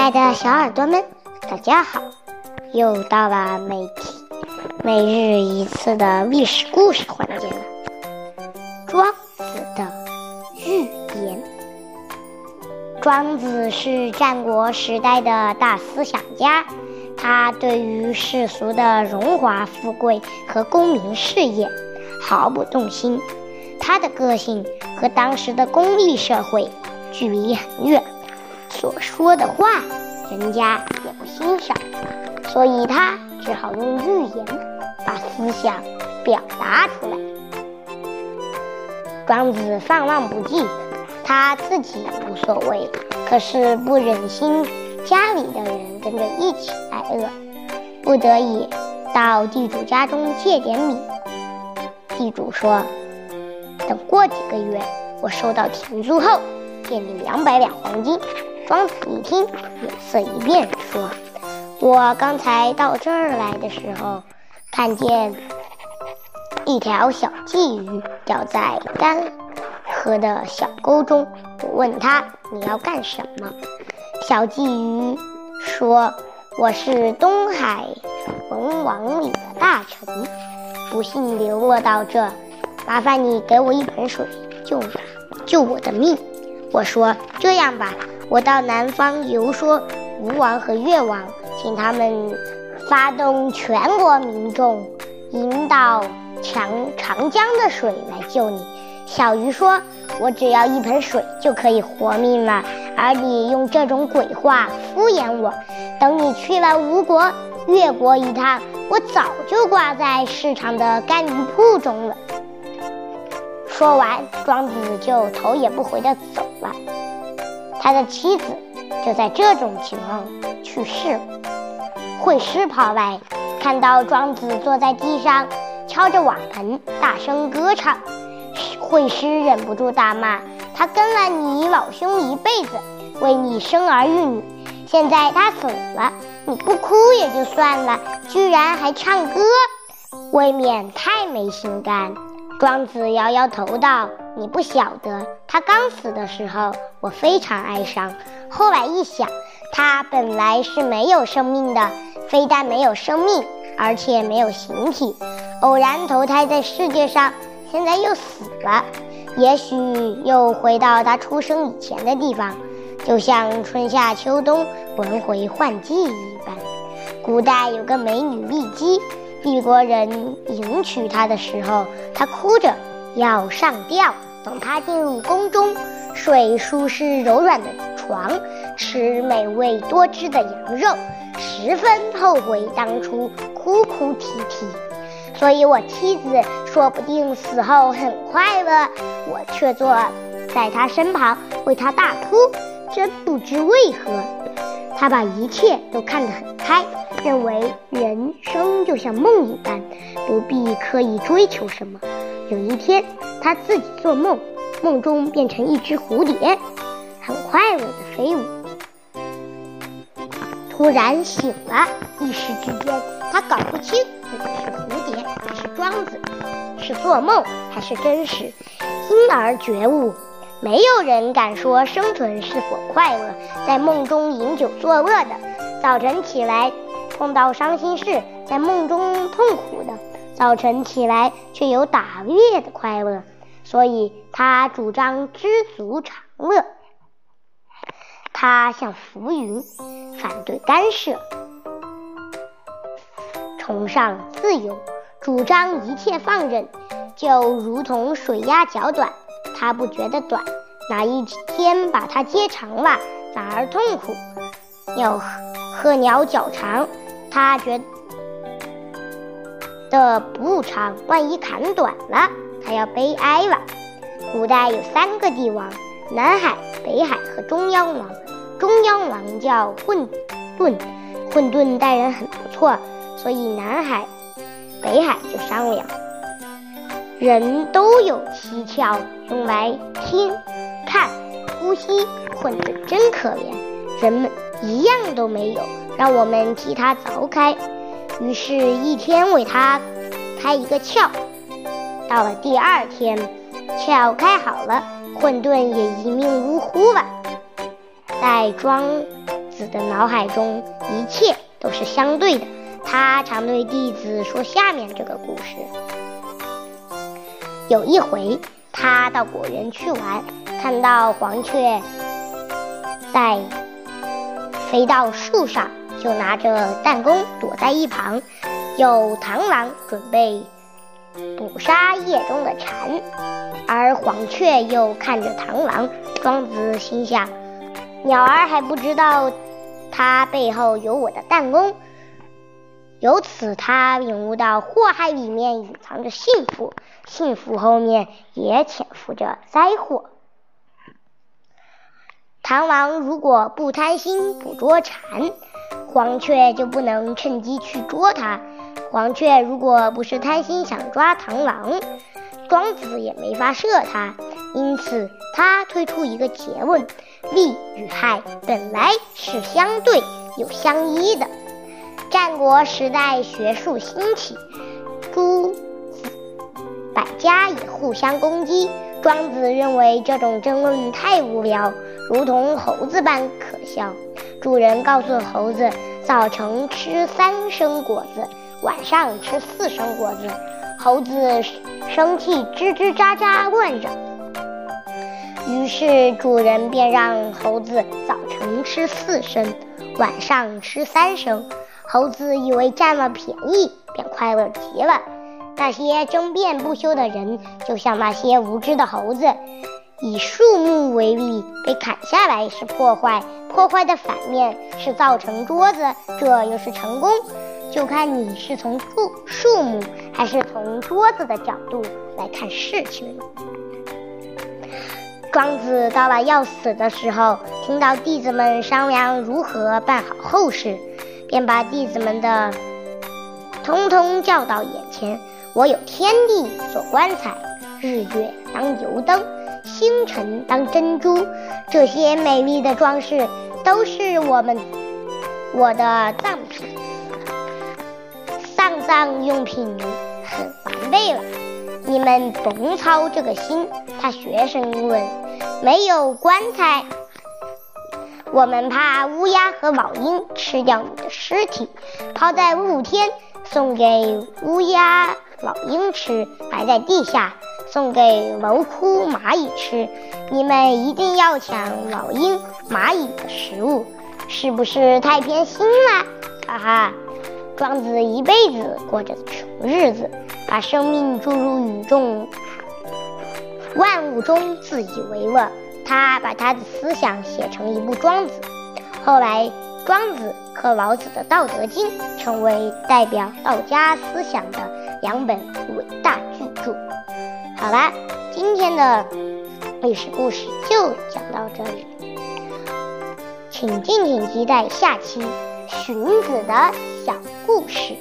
爱的小耳朵们，大家好！又到了每天每日一次的历史故事环节了。庄子的寓言。庄子是战国时代的大思想家，他对于世俗的荣华富贵和功名事业毫不动心。他的个性和当时的功利社会距离很远。所说的话，人家也不欣赏，所以他只好用寓言把思想表达出来。庄子放浪不羁，他自己无所谓，可是不忍心家里的人跟着一起挨饿，不得已到地主家中借点米。地主说：“等过几个月，我收到田租后，借你两百两黄金。”庄子一听，脸色一变，说：“我刚才到这儿来的时候，看见一条小鲫鱼掉在干涸的小沟中。我问他你要干什么？小鲫鱼说：我是东海龙王里的大臣，不幸流落到这，麻烦你给我一盆水，救救我的命。我说这样吧。”我到南方游说吴王和越王，请他们发动全国民众，引导长长江的水来救你。小鱼说：“我只要一盆水就可以活命了，而你用这种鬼话敷衍我。等你去了吴国、越国一趟，我早就挂在市场的干鱼铺中了。”说完，庄子就头也不回地走了。他的妻子就在这种情况去世了。惠施跑来，看到庄子坐在地上敲着瓦盆，大声歌唱。惠施忍不住大骂：“他跟了你老兄一辈子，为你生儿育女，现在他死了，你不哭也就算了，居然还唱歌，未免太没心肝。”庄子摇摇头道：“你不晓得，他刚死的时候，我非常哀伤。后来一想，他本来是没有生命的，非但没有生命，而且没有形体，偶然投胎在世界上，现在又死了。也许又回到他出生以前的地方，就像春夏秋冬轮回换季一般。古代有个美女丽姬。”帝国人迎娶她的时候，她哭着要上吊。等他进入宫中，睡舒适柔软的床，吃美味多汁的羊肉，十分后悔当初哭哭啼啼。所以我妻子说不定死后很快乐，我却坐在她身旁为她大哭，真不知为何。她把一切都看得很开。认为人生就像梦一般，不必刻意追求什么。有一天，他自己做梦，梦中变成一只蝴蝶，很快乐的飞舞。突然醒了，一时之间，他搞不清自己是蝴蝶还是庄子，是做梦还是真实，因而觉悟。没有人敢说生存是否快乐，在梦中饮酒作乐的，早晨起来。碰到伤心事，在梦中痛苦的，早晨起来却有打猎的快乐，所以他主张知足常乐。他像浮云，反对干涉，崇尚自由，主张一切放任，就如同水压脚短，他不觉得短，哪一天把它接长了，反而痛苦。鸟鹤鸟脚长。他觉的不长，万一砍短了，他要悲哀了。古代有三个帝王：南海、北海和中央王。中央王叫混沌，混沌待人很不错，所以南海、北海就商量。人都有七窍，用来听、看、呼吸，混沌真可怜，人们一样都没有。让我们替他凿开，于是，一天为他开一个窍。到了第二天，窍开好了，混沌也一命呜呼了。在庄子的脑海中一切都是相对的。他常对弟子说下面这个故事：有一回，他到果园去玩，看到黄雀在飞到树上，就拿着弹弓躲在一旁。有螳螂准备捕杀夜中的蝉，而黄雀又看着螳螂。庄子心想：鸟儿还不知道它背后有我的弹弓。由此，他领悟到祸害里面隐藏着幸福，幸福后面也潜伏着灾祸。螳螂如果不贪心捕捉蝉，黄雀就不能趁机去捉它。黄雀如果不是贪心想抓螳螂，庄子也没法射它。因此，他推出一个结论：利与害本来是相对又相依的。战国时代，学术兴起，诸子百家也互相攻击。庄子认为这种争论太无聊，如同猴子般可笑。主人告诉猴子，早晨吃三升果子，晚上吃四升果子。猴子生气，吱吱喳喳乱嚷。于是主人便让猴子早晨吃四升，晚上吃三升。猴子以为占了便宜，便快乐极了。那些争辩不休的人，就像那些无知的猴子。以树木为例，被砍下来是破坏，破坏的反面是造成桌子，这又是成功。就看你是从树树木还是从桌子的角度来看事情了。庄子到了要死的时候，听到弟子们商量如何办好后事。便把弟子们的通通叫到眼前。我有天地做棺材，日月当油灯，星辰当珍珠。这些美丽的装饰都是我们我的葬品，丧葬用品很完备了。你们甭操这个心。他学生问：没有棺材？我们怕乌鸦和老鹰吃掉你的尸体，抛在露天送给乌鸦、老鹰吃，埋在地下送给蝼蛄、蚂蚁吃。你们一定要抢老鹰、蚂蚁的食物，是不是太偏心了？哈哈，庄子一辈子过着穷日子，把生命注入宇宙万物中，自以为乐。他把他的思想写成一部《庄子》，后来《庄子》和老子的《道德经》成为代表道家思想的两本伟大巨著。好啦，今天的历史故事就讲到这里，请敬请期待下期荀子的小故事。